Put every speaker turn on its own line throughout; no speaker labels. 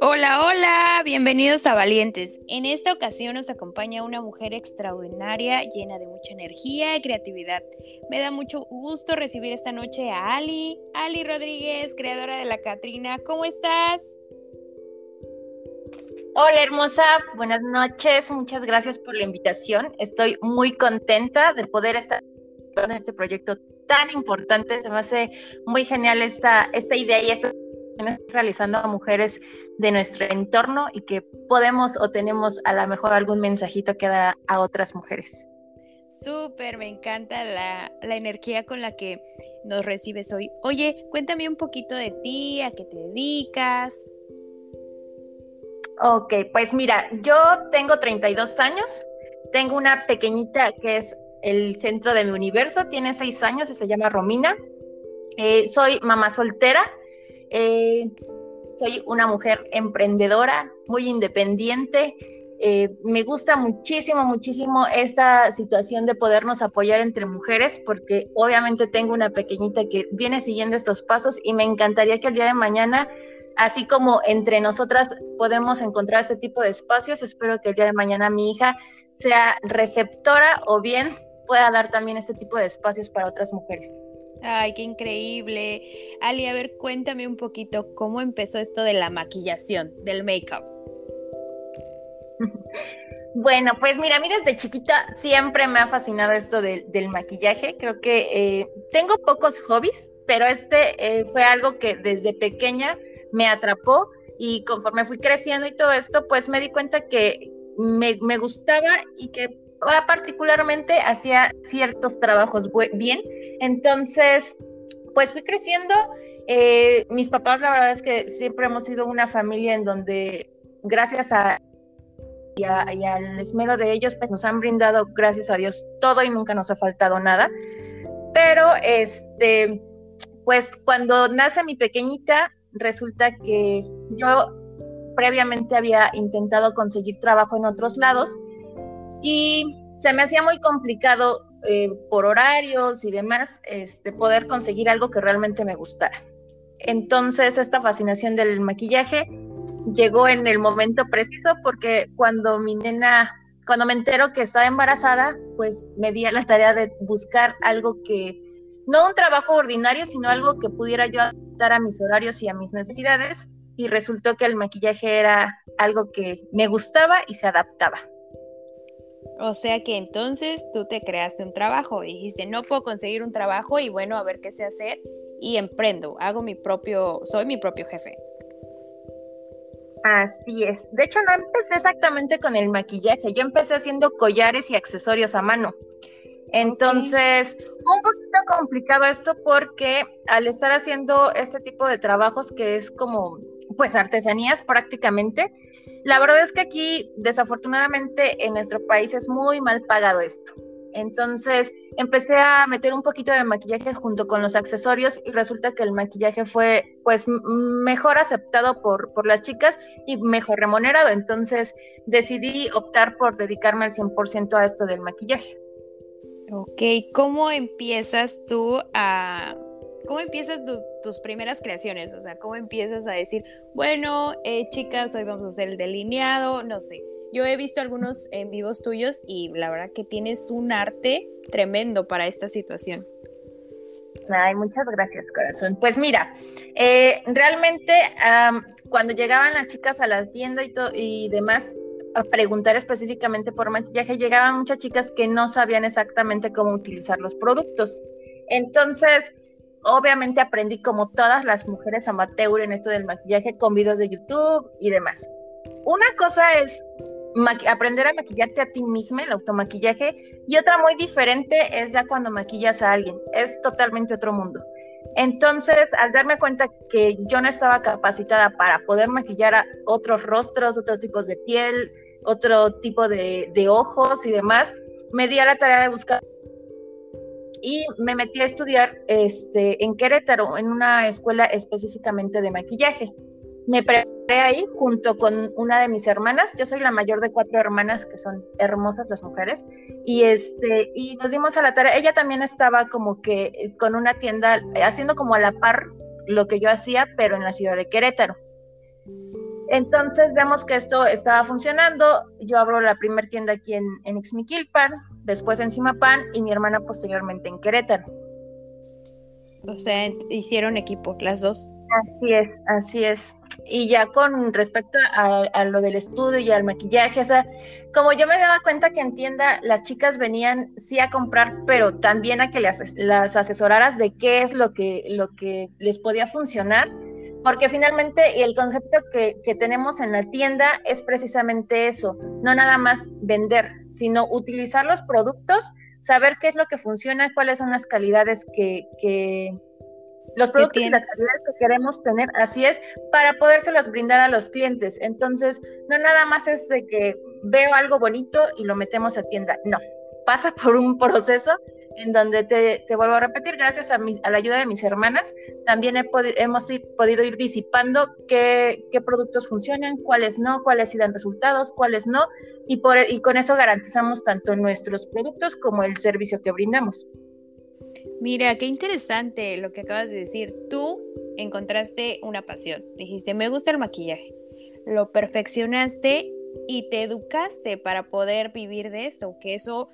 Hola, hola, bienvenidos a Valientes. En esta ocasión nos acompaña una mujer extraordinaria, llena de mucha energía y creatividad. Me da mucho gusto recibir esta noche a Ali, Ali Rodríguez, creadora de la Catrina. ¿Cómo estás?
Hola hermosa, buenas noches, muchas gracias por la invitación. Estoy muy contenta de poder estar en este proyecto tan importante. Se me hace muy genial esta, esta idea y esta realizando a mujeres de nuestro entorno y que podemos o tenemos a lo mejor algún mensajito que dar a otras mujeres.
Súper, me encanta la, la, energía con la que nos recibes hoy. Oye, cuéntame un poquito de ti, a qué te dedicas.
Ok, pues mira, yo tengo 32 años, tengo una pequeñita que es el centro de mi universo, tiene 6 años y se llama Romina. Eh, soy mamá soltera, eh, soy una mujer emprendedora, muy independiente. Eh, me gusta muchísimo, muchísimo esta situación de podernos apoyar entre mujeres, porque obviamente tengo una pequeñita que viene siguiendo estos pasos y me encantaría que el día de mañana, así como entre nosotras podemos encontrar este tipo de espacios, espero que el día de mañana mi hija sea receptora o bien pueda dar también este tipo de espacios para otras mujeres.
Ay, qué increíble. Ali, a ver, cuéntame un poquito cómo empezó esto de la maquillación, del make-up.
Bueno, pues mira, a mí desde chiquita siempre me ha fascinado esto del maquillaje. Creo que eh, tengo pocos hobbies, pero este eh, fue algo que desde pequeña me atrapó y conforme fui creciendo y todo esto, pues me di cuenta que me, me gustaba y que particularmente hacía ciertos trabajos bien. Entonces, pues fui creciendo. Eh, mis papás, la verdad es que siempre hemos sido una familia en donde, gracias a y, al esmero de ellos, pues nos han brindado, gracias a Dios, todo y nunca nos ha faltado nada. Pero, este, pues cuando nace mi pequeñita, resulta que yo previamente había intentado conseguir trabajo en otros lados y se me hacía muy complicado eh, por horarios y demás este, poder conseguir algo que realmente me gustara. Entonces esta fascinación del maquillaje llegó en el momento preciso porque cuando mi nena, cuando me entero que estaba embarazada, pues me di a la tarea de buscar algo que, no un trabajo ordinario, sino algo que pudiera yo adaptar a mis horarios y a mis necesidades. Y resultó que el maquillaje era algo que me gustaba y se adaptaba.
O sea que entonces tú te creaste un trabajo y dijiste, no puedo conseguir un trabajo y bueno, a ver qué sé hacer y emprendo, hago mi propio, soy mi propio jefe.
Así es. De hecho, no empecé exactamente con el maquillaje, yo empecé haciendo collares y accesorios a mano. Entonces, un poquito complicado esto porque al estar haciendo este tipo de trabajos que es como, pues, artesanías prácticamente, la verdad es que aquí, desafortunadamente, en nuestro país es muy mal pagado esto. Entonces empecé a meter un poquito de maquillaje junto con los accesorios y resulta que el maquillaje fue pues mejor aceptado por, por las chicas y mejor remunerado. Entonces decidí optar por dedicarme al 100% a esto del maquillaje.
Ok, ¿cómo empiezas tú a, ¿Cómo empiezas tus primeras creaciones? O sea, ¿cómo empiezas a decir, bueno, eh, chicas, hoy vamos a hacer el delineado? No sé. Yo he visto algunos en vivos tuyos y la verdad que tienes un arte tremendo para esta situación.
Ay, muchas gracias, corazón. Pues mira, eh, realmente cuando llegaban las chicas a la tienda y, y demás, a preguntar específicamente por maquillaje, llegaban muchas chicas que no sabían exactamente cómo utilizar los productos. Entonces, obviamente aprendí como todas las mujeres amateur en esto del maquillaje con videos de YouTube y demás. Una cosa es aprender a maquillarte a ti misma, el automaquillaje, y otra muy diferente es ya cuando maquillas a alguien. Es totalmente otro mundo. Entonces, al darme cuenta que yo no estaba capacitada para poder maquillar a otros rostros, otros tipos de piel, otro tipo de, de ojos y demás, me di a la tarea de buscar y me metí a estudiar este, en Querétaro, en una escuela específicamente de maquillaje. Me preparé ahí junto con una de mis hermanas. Yo soy la mayor de cuatro hermanas que son hermosas las mujeres. Y este y nos dimos a la tarea. Ella también estaba como que con una tienda haciendo como a la par lo que yo hacía, pero en la ciudad de Querétaro. Entonces vemos que esto estaba funcionando. Yo abro la primera tienda aquí en, en Ixmiquilpan, después en Cimapan y mi hermana posteriormente en Querétaro.
O sea, hicieron equipo, las dos.
Así es, así es. Y ya con respecto a, lo del estudio y al maquillaje, o sea, como yo me daba cuenta que en tienda las chicas venían sí a comprar, pero también a que las, las asesoraras de qué es lo que, lo que les podía funcionar, porque finalmente el concepto que, que, tenemos en la tienda es precisamente eso, no nada más vender, sino utilizar los productos, saber qué es lo que funciona, cuáles son las calidades que, que los productos y las calidades que queremos tener, así es, para podérselas brindar a los clientes. Entonces, no nada más es de que veo algo bonito y lo metemos a tienda, no, pasa por un proceso en donde te, te vuelvo a repetir, gracias a, a, la ayuda de mis hermanas, también hemos podido ir disipando qué, qué, productos funcionan, cuáles no, cuáles sí dan resultados, cuáles no, y, por, y con eso garantizamos tanto nuestros productos como el servicio que brindamos.
Mira, qué interesante lo que acabas de decir. Tú encontraste una pasión. Dijiste, me gusta el maquillaje. Lo perfeccionaste y te educaste para poder vivir de eso, que eso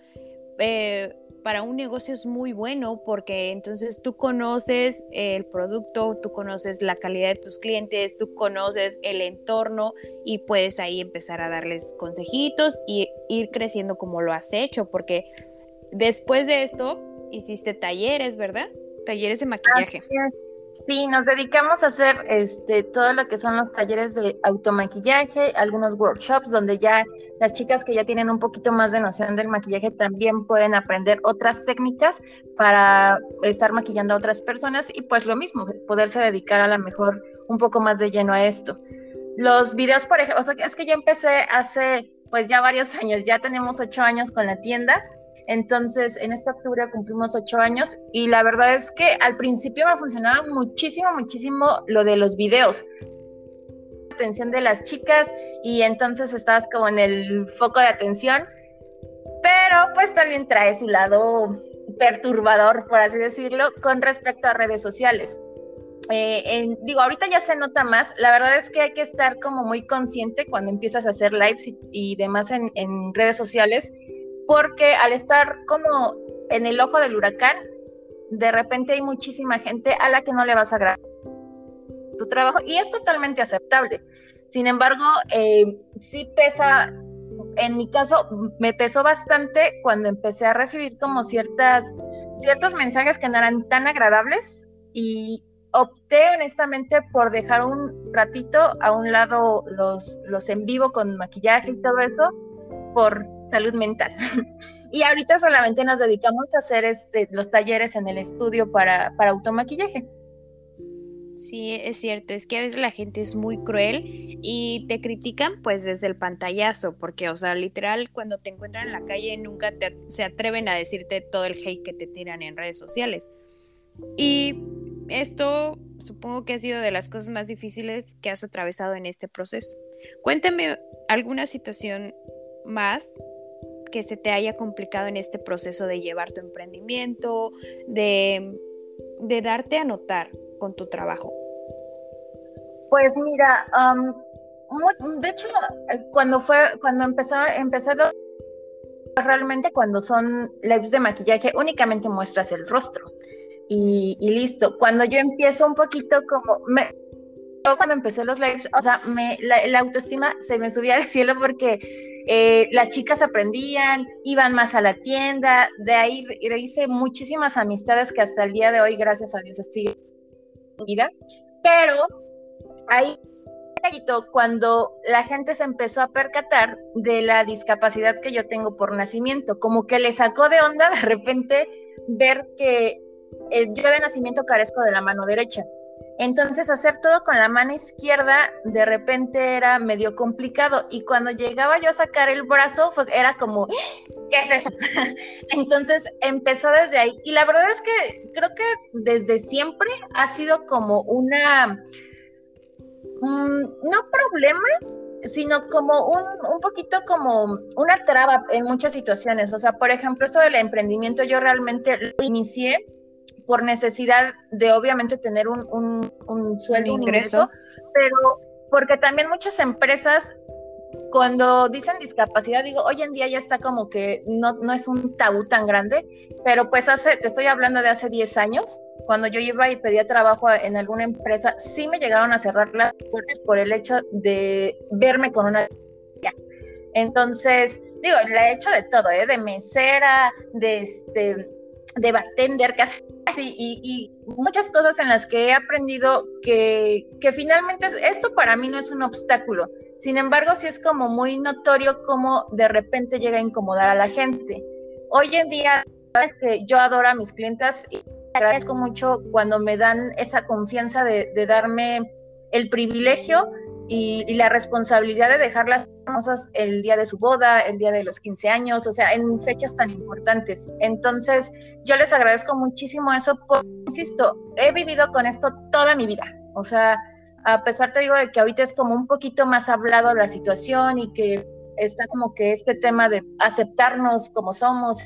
eh, para un negocio es muy bueno porque entonces tú conoces el producto, tú conoces la calidad de tus clientes, tú conoces el entorno y puedes ahí empezar a darles consejitos y ir creciendo como lo has hecho, porque después de esto hiciste talleres, ¿verdad? Talleres de maquillaje.
Sí, nos dedicamos a hacer este todo lo que son los talleres de automaquillaje, algunos workshops donde ya las chicas que ya tienen un poquito más de noción del maquillaje también pueden aprender otras técnicas para estar maquillando a otras personas y pues lo mismo, poderse dedicar a lo mejor un poco más de lleno a esto. Los videos, por ejemplo, o sea, es que yo empecé hace pues ya varios años, ya tenemos ocho años con la tienda entonces, en esta octubre cumplimos ocho años y la verdad es que al principio me funcionaba muchísimo, muchísimo lo de los videos. Atención de las chicas y entonces estabas como en el foco de atención, pero pues también trae su lado perturbador, por así decirlo, con respecto a redes sociales. Eh, digo, ahorita ya se nota más. La verdad es que hay que estar como muy consciente cuando empiezas a hacer lives y, demás en, en, redes sociales, porque al estar como en el ojo del huracán, de repente hay muchísima gente a la que no le vas a agradar tu trabajo y es totalmente aceptable. Sin embargo, eh, sí pesa, en mi caso, me pesó bastante cuando empecé a recibir como ciertas, ciertos mensajes que no eran tan agradables y opté honestamente por dejar un ratito a un lado los, los en vivo con maquillaje y todo eso por salud mental. y ahorita solamente nos dedicamos a hacer este, los talleres en el estudio para, para automaquillaje.
Sí, es cierto, es que a veces la gente es muy cruel y te critican pues desde el pantallazo, porque o sea, literal cuando te encuentran en la calle nunca se atreven a decirte todo el hate que te tiran en redes sociales. Y esto supongo que ha sido de las cosas más difíciles que has atravesado en este proceso. Cuéntame alguna situación más que se te haya complicado en este proceso de llevar tu emprendimiento, de, darte a notar con tu trabajo?
Pues mira, de hecho, cuando fue, cuando empezó, realmente cuando son lives de maquillaje, únicamente muestras el rostro y, listo. Cuando yo empiezo un poquito como, me, cuando empecé los lives, o sea, me, la autoestima se me subía al cielo porque eh, las chicas aprendían, iban más a la tienda, de ahí hice muchísimas amistades que hasta el día de hoy, gracias a Dios, así vida. Pero ahí cuando la gente se empezó a percatar de la discapacidad que yo tengo por nacimiento, como que le sacó de onda de repente ver que eh, yo de nacimiento carezco de la mano derecha. Entonces hacer todo con la mano izquierda de repente era medio complicado y cuando llegaba yo a sacar el brazo era como, ¿qué es eso? Entonces empezó desde ahí y la verdad es que creo que desde siempre ha sido como una, mm, no problema, sino como un, un, poquito como una traba en muchas situaciones. O sea, por ejemplo, esto del emprendimiento yo realmente lo inicié por necesidad de obviamente tener un, un, sueldo, un ingreso, pero porque también muchas empresas cuando dicen discapacidad, digo, hoy en día ya está como que no, no es un tabú tan grande, pero pues hace, te estoy hablando de hace 10 años, cuando yo iba y pedía trabajo en alguna empresa, sí me llegaron a cerrar las puertas por el hecho de verme con una... Entonces, digo, le he hecho de todo, ¿eh? de mesera, de este de bartender, casi, y, y, muchas cosas en las que he aprendido que, que finalmente esto para mí no es un obstáculo. Sin embargo, sí es como muy notorio cómo de repente llega a incomodar a la gente. Hoy en día, que yo adoro a mis clientas y agradezco mucho cuando me dan esa confianza de, de darme el privilegio y, la responsabilidad de dejar las cosas el día de su boda, el día de los 15 años, o sea, en fechas tan importantes. Entonces, yo les agradezco muchísimo eso, porque, insisto, he vivido con esto toda mi vida. O sea, a pesar te digo de que ahorita es como un poquito más hablado la situación y que está como que este tema de aceptarnos como somos,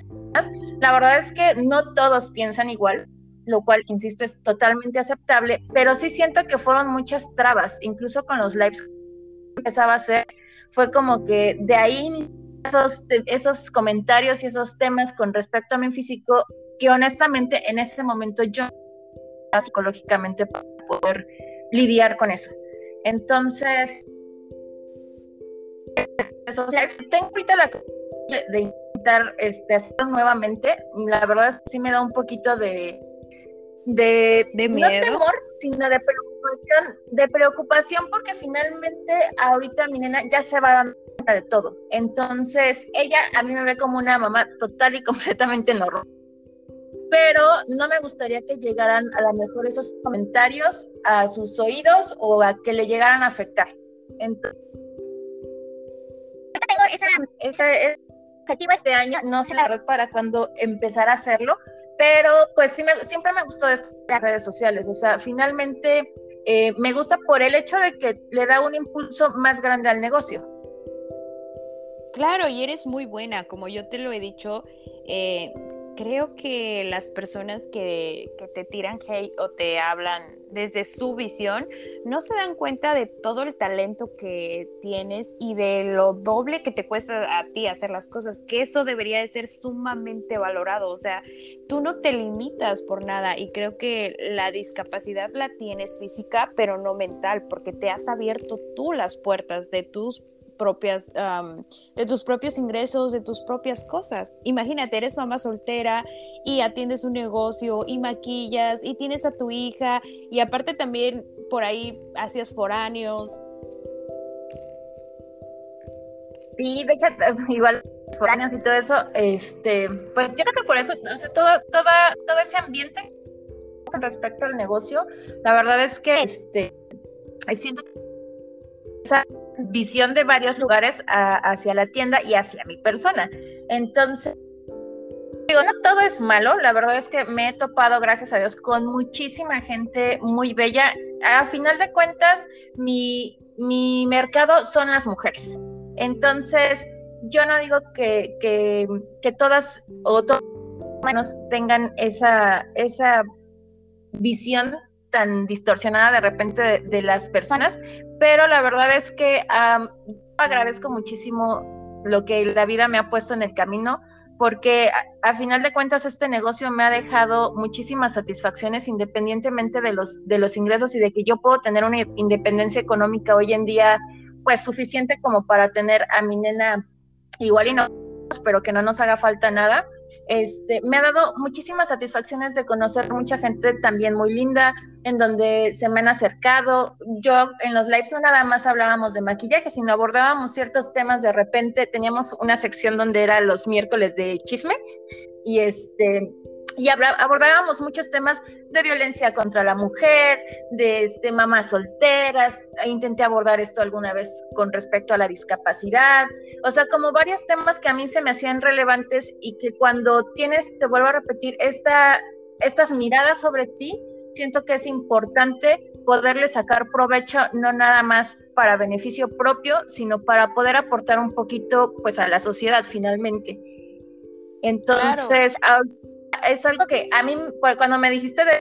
la verdad es que no todos piensan igual lo cual, insisto, es totalmente aceptable, pero sí siento que fueron muchas trabas, incluso con los lives que empezaba a hacer, fue como que de ahí esos, esos comentarios y esos temas con respecto a mi físico, que honestamente en ese momento yo psicológicamente para poder lidiar con eso. Entonces, tengo ahorita la de intentar este, hacerlo nuevamente. La verdad sí me da un poquito de, de, no temor, sino de preocupación, de preocupación porque finalmente ahorita mi nena ya se va dando cuenta de todo. Entonces, ella a mí me ve como una mamá total y completamente normal. Pero no me gustaría que llegaran a lo mejor esos comentarios a sus oídos o a que le llegaran a afectar. Entonces, tengo esa, ese objetivo este año, no sé la verdad para cuando empezar a hacerlo, pero pues sí, siempre me gustó esto de las redes sociales, o sea, finalmente eh, me gusta por el hecho de que le da un impulso más grande al negocio.
Claro, y eres muy buena, como yo te lo he dicho, eh, creo que las personas que, te tiran hate o te hablan desde su visión no se dan cuenta de todo el talento que tienes y de lo doble que te cuesta a ti hacer las cosas, que eso debería de ser sumamente valorado. O sea, tú no te limitas por nada y creo que la discapacidad la tienes física, pero no mental, porque te has abierto tú las puertas de tus propias, de tus propios ingresos, de tus propias cosas. Imagínate, eres mamá soltera y atiendes un negocio y maquillas y tienes a tu hija y aparte también por ahí hacías foráneos.
Sí, de hecho, igual foráneos y todo eso, este, pues yo creo que por eso, o sea, todo, toda, todo ese ambiente con respecto al negocio, la verdad es que este, siento que visión de varios lugares hacia la tienda y hacia mi persona. Entonces, digo, no todo es malo, la verdad es que me he topado, gracias a Dios, con muchísima gente muy bella. A final de cuentas, mi, mi mercado son las mujeres. Entonces, yo no digo que, que, que todas o todos menos tengan esa, esa visión tan distorsionada de repente de, las personas, pero la verdad es que agradezco muchísimo lo que la vida me ha puesto en el camino, porque a, final de cuentas este negocio me ha dejado muchísimas satisfacciones independientemente de los, de los ingresos y de que yo puedo tener una independencia económica hoy en día, pues suficiente como para tener a mi nena igual y no, pero que no nos haga falta nada. Este, me ha dado muchísimas satisfacciones de conocer mucha gente también muy linda, en donde se me han acercado. Yo en los lives no nada más hablábamos de maquillaje, sino abordábamos ciertos temas. De repente teníamos una sección donde era los miércoles de chisme y este y abordábamos muchos temas de violencia contra la mujer, de este, mamás solteras, intenté abordar esto alguna vez con respecto a la discapacidad, o sea, como varios temas que a mí se me hacían relevantes y que cuando tienes, te vuelvo a repetir, esta, estas miradas sobre ti, siento que es importante poderle sacar provecho no nada más para beneficio propio, sino para poder aportar un poquito pues a la sociedad finalmente. Entonces, es algo que a mí, cuando me dijiste de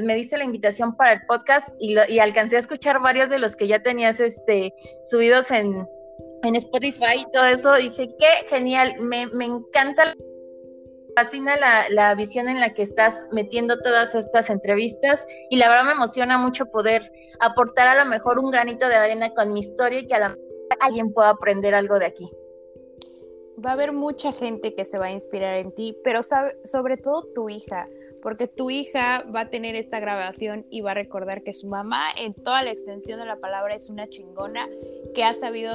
me diste la invitación para el podcast y, y, alcancé a escuchar varios de los que ya tenías este, subidos en, en Spotify y todo eso. Dije, qué genial, me, me encanta, fascina la, la, visión en la que estás metiendo todas estas entrevistas y la verdad me emociona mucho poder aportar a lo mejor un granito de arena con mi historia y que a la alguien pueda aprender algo de aquí.
Va a haber mucha gente que se va a inspirar en ti, pero sobre todo tu hija porque tu hija va a tener esta grabación y va a recordar que su mamá en toda la extensión de la palabra es una chingona que ha sabido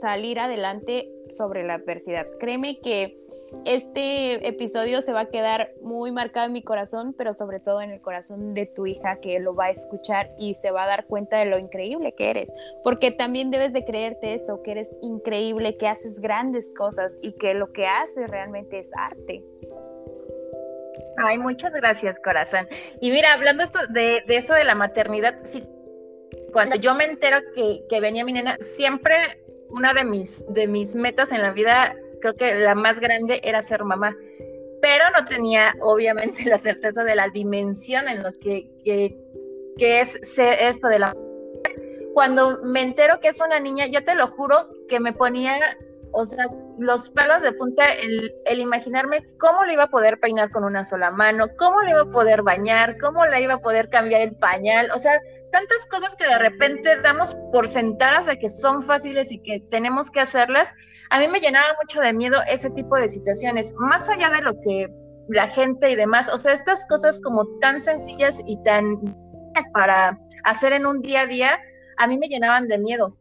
salir adelante sobre la adversidad. Créeme que este episodio se va a quedar muy marcado en mi corazón, pero sobre todo en el corazón de tu hija que lo va a escuchar y se va a dar cuenta de lo increíble que eres, porque también debes de creerte eso, que eres increíble, que haces grandes cosas y que lo que haces realmente es arte.
Ay, muchas gracias, corazón. Y mira, hablando esto de, esto de la maternidad, cuando yo me entero que, venía mi nena, siempre una de mis, de mis metas en la vida, creo que la más grande era ser mamá. Pero no tenía, obviamente, la certeza de la dimensión en lo que, que, que es esto de la cuando me entero que es una niña, yo te lo juro que me ponía o sea, los pelos de punta, el, imaginarme cómo le iba a poder peinar con una sola mano, cómo le iba a poder bañar, cómo le iba a poder cambiar el pañal, o sea, tantas cosas que de repente damos por sentadas de que son fáciles y que tenemos que hacerlas, a mí me llenaba mucho de miedo ese tipo de situaciones, más allá de lo que la gente y demás, o sea, estas cosas como tan sencillas y tan para hacer en un día a día, a mí me llenaban de miedo.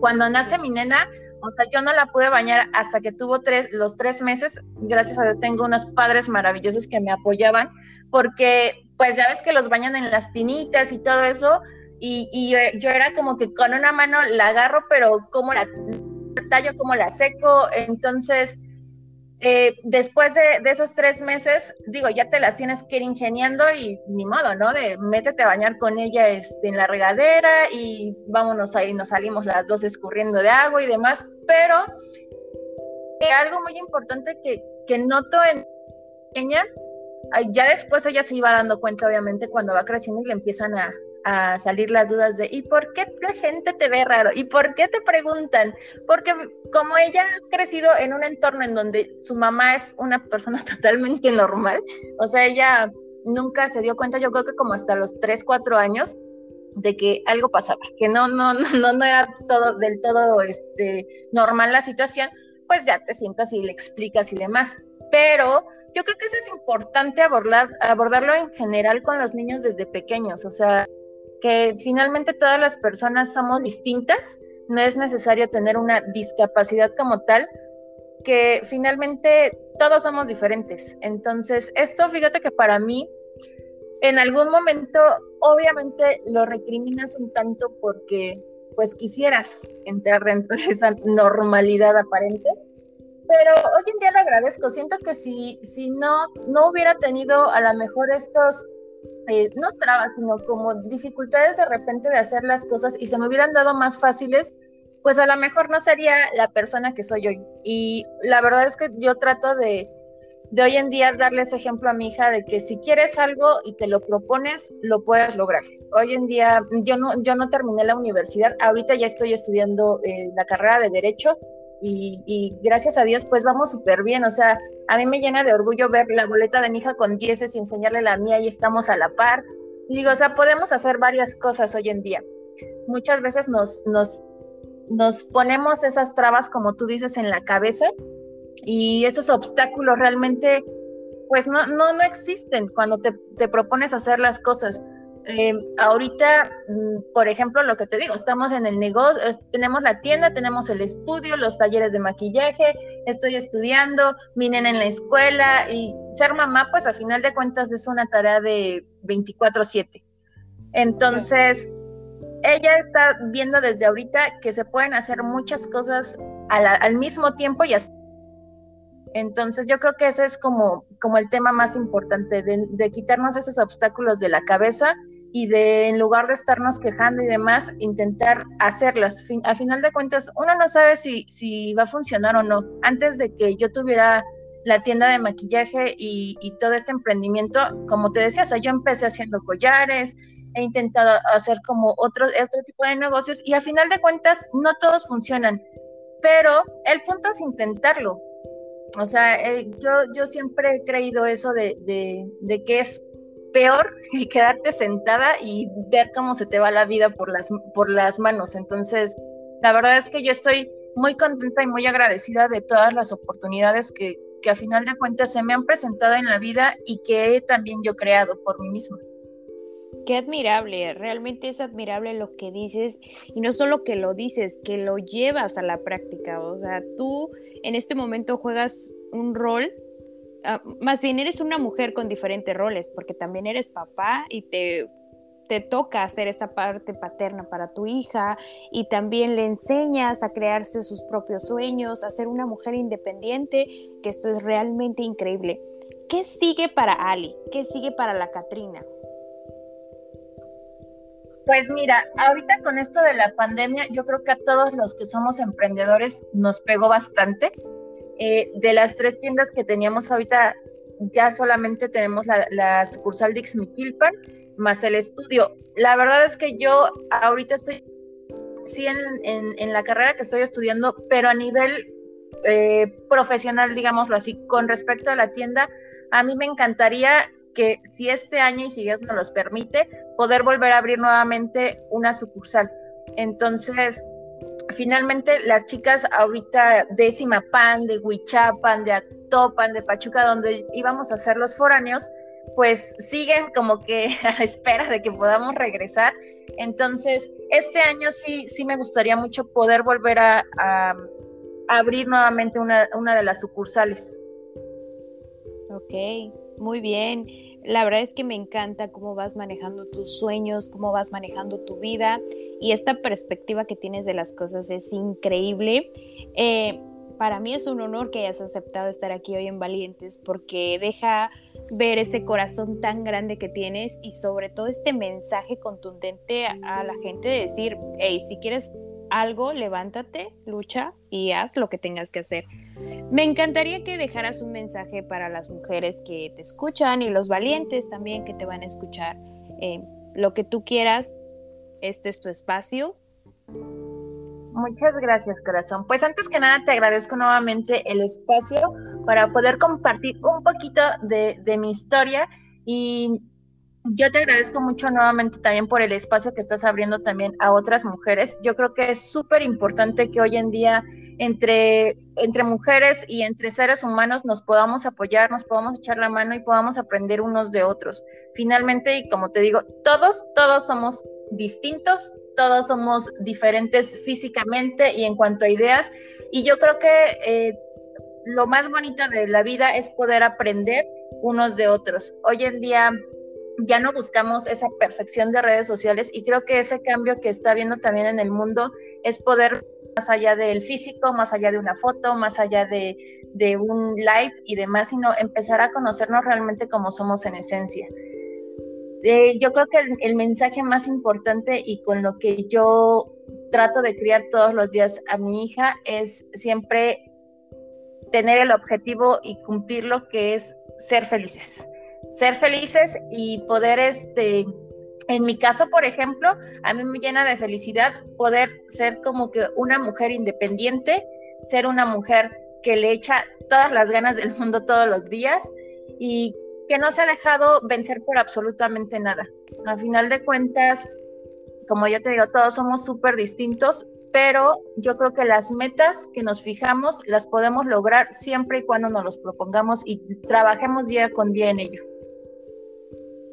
Cuando nace mi nena, o sea, yo no la pude bañar hasta que tuvo tres, los tres meses. Gracias a Dios tengo unos padres maravillosos que me apoyaban, porque pues ya ves que los bañan en las tinitas y todo eso, y, yo, era como que con una mano la agarro, pero como la tallo, como la seco, entonces eh, después de, esos tres meses, digo, ya te las tienes que ir ingeniando y ni modo, ¿no? De métete a bañar con ella este, en la regadera y vámonos ahí, nos salimos las dos escurriendo de agua y demás, pero algo muy importante que, que noto en ella, ya después ella se iba dando cuenta, obviamente, cuando va creciendo y le empiezan a, a salir las dudas de ¿y por qué la gente te ve raro? ¿Y por qué te preguntan? Porque como ella ha crecido en un entorno en donde su mamá es una persona totalmente normal, o sea, ella nunca se dio cuenta, yo creo que como hasta los 3, 4 años, de que algo pasaba, que no, no, no, no era todo del todo este, normal la situación, pues ya te sientas y le explicas y demás. Pero yo creo que eso es importante abordar, abordarlo en general con los niños desde pequeños, o sea, que finalmente todas las personas somos distintas, no es necesario tener una discapacidad como tal, que finalmente todos somos diferentes. Entonces, esto fíjate que para mí, en algún momento, obviamente lo recriminas un tanto porque pues quisieras entrar dentro de esa normalidad aparente, pero hoy en día lo agradezco. Siento que si, si no, no hubiera tenido a lo mejor estos eh, no trabas, sino como dificultades de repente de hacer las cosas y se me hubieran dado más fáciles, pues a lo mejor no sería la persona que soy hoy. Y la verdad es que yo trato de, de hoy en día darle ese ejemplo a mi hija de que si quieres algo y te lo propones, lo puedes lograr. Hoy en día yo no, yo no terminé la universidad, ahorita ya estoy estudiando eh, la carrera de derecho y, gracias a Dios pues vamos súper bien, o sea, a mí me llena de orgullo ver la boleta de mi hija con dieces y enseñarle la mía y estamos a la par. Y digo, o sea, podemos hacer varias cosas hoy en día. Muchas veces nos, nos, nos ponemos esas trabas, como tú dices, en la cabeza y esos obstáculos realmente pues no, no, no existen cuando te, te propones hacer las cosas. Eh, ahorita, mm, por ejemplo, lo que te digo, estamos en el negocio, tenemos la tienda, tenemos el estudio, los talleres de maquillaje, estoy estudiando, mi en la escuela y ser mamá, pues a final de cuentas es una tarea de 24/7. Entonces, ella está viendo desde ahorita que se pueden hacer muchas cosas al, mismo tiempo y así. Entonces yo creo que ese es como, como el tema más importante, de quitarnos esos obstáculos de la cabeza y de en lugar de estarnos quejando y demás, intentar hacerlas. a final de cuentas, uno no sabe si, si va a funcionar o no. Antes de que yo tuviera la tienda de maquillaje y, todo este emprendimiento, como te decía, o sea, yo empecé haciendo collares, he intentado hacer como otro, otro tipo de negocios y a final de cuentas no todos funcionan, pero el punto es intentarlo. O sea, eh, yo, yo siempre he creído eso de, de, que es peor el quedarte sentada y ver cómo se te va la vida por las, por las manos. Entonces, la verdad es que yo estoy muy contenta y muy agradecida de todas las oportunidades que, que a final de cuentas se me han presentado en la vida y que he también yo creado por mí misma.
Qué admirable, realmente es admirable lo que dices y no solo que lo dices, que lo llevas a la práctica, o sea, tú en este momento juegas un rol, ah, más bien eres una mujer con diferentes roles, porque también eres papá y te, te toca hacer esta parte paterna para tu hija y también le enseñas a crearse sus propios sueños, a ser una mujer independiente, que esto es realmente increíble. ¿Qué sigue para Ali? ¿Qué sigue para la Catrina?
Pues mira, ahorita con esto de la pandemia, yo creo que a todos los que somos emprendedores nos pegó bastante. Eh, de las tres tiendas que teníamos ahorita, ya solamente tenemos la, sucursal de más el estudio. La verdad es que yo ahorita estoy en, la carrera que estoy estudiando, pero a nivel eh, profesional, digámoslo así, con respecto a la tienda, a mí me encantaría que si este año y si Dios nos los permite, poder volver a abrir nuevamente una sucursal. Entonces, finalmente las chicas ahorita de Simapán, de Huichapan, de Actopan, de Pachuca, donde íbamos a hacer los foráneos, pues siguen como que a espera de que podamos regresar. Entonces, este año sí, sí me gustaría mucho poder volver a, a abrir nuevamente una, una de las sucursales.
Ok, muy bien. La verdad es que me encanta cómo vas manejando tus sueños, cómo vas manejando tu vida y esta perspectiva que tienes de las cosas es increíble. Eh, para mí es un honor que hayas aceptado estar aquí hoy en Valientes porque deja ver ese corazón tan grande que tienes y sobre todo este mensaje contundente a la gente de decir, hey, si quieres algo, levántate, lucha y haz lo que tengas que hacer. Me encantaría que dejaras un mensaje para las mujeres que te escuchan y los valientes también que te van a escuchar. Eh, lo que tú quieras, este es tu espacio.
Muchas gracias, corazón. Pues antes que nada te agradezco nuevamente el espacio para poder compartir un poquito de, de mi historia y yo te agradezco mucho nuevamente también por el espacio que estás abriendo también a otras mujeres. Yo creo que es súper importante que hoy en día entre, entre mujeres y entre seres humanos nos podamos apoyar, nos podamos echar la mano y podamos aprender unos de otros. Finalmente, y como te digo, todos, todos somos distintos, todos somos diferentes físicamente y en cuanto a ideas. Y yo creo que eh, lo más bonito de la vida es poder aprender unos de otros. Hoy en día ya no buscamos esa perfección de redes sociales y creo que ese cambio que está habiendo también en el mundo es poder más allá del físico, más allá de una foto, más allá de, un live y demás, sino empezar a conocernos realmente como somos en esencia. Eh, yo creo que el, mensaje más importante y con lo que yo trato de criar todos los días a mi hija es siempre tener el objetivo y cumplir lo que es ser felices. Ser felices y poder este, en mi caso, por ejemplo, a mí me llena de felicidad poder ser como que una mujer independiente, ser una mujer que le echa todas las ganas del mundo todos los días y que no se ha dejado vencer por absolutamente nada. A final de cuentas, como ya te digo, todos somos súper distintos, pero yo creo que las metas que nos fijamos las podemos lograr siempre y cuando nos los propongamos y trabajemos día con día en ello.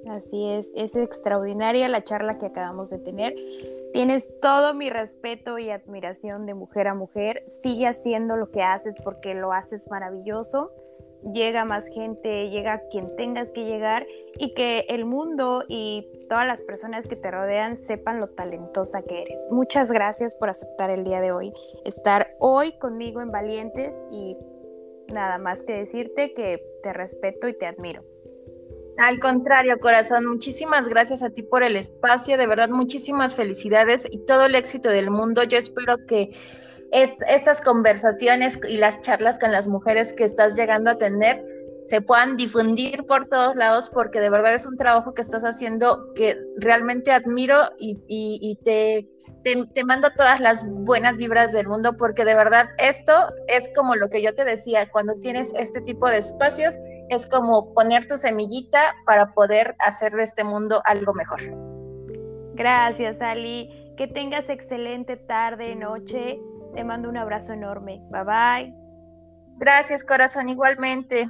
Así es, es extraordinaria la charla que acabamos de tener. Tienes todo mi respeto y admiración de mujer a mujer. Sigue haciendo lo que haces porque lo haces maravilloso. Llega más gente, llega quien tengas que llegar y que el mundo y todas las personas que te rodean sepan lo talentosa que eres. Muchas gracias por aceptar el día de hoy, estar hoy conmigo en Valientes y nada más que decirte que te respeto y te admiro.
Al contrario, corazón, muchísimas gracias a ti por el espacio, de verdad muchísimas felicidades y todo el éxito del mundo. Yo espero que estas conversaciones y las charlas con las mujeres que estás llegando a tener se puedan difundir por todos lados porque de verdad es un trabajo que estás haciendo que realmente admiro y, te, te, mando todas las buenas vibras del mundo porque de verdad esto es como lo que yo te decía, cuando tienes este tipo de espacios es como poner tu semillita para poder hacer de este mundo algo mejor.
Gracias, Ali. Que tengas excelente tarde, noche. Te mando un abrazo enorme. Bye bye.
Gracias, corazón, igualmente.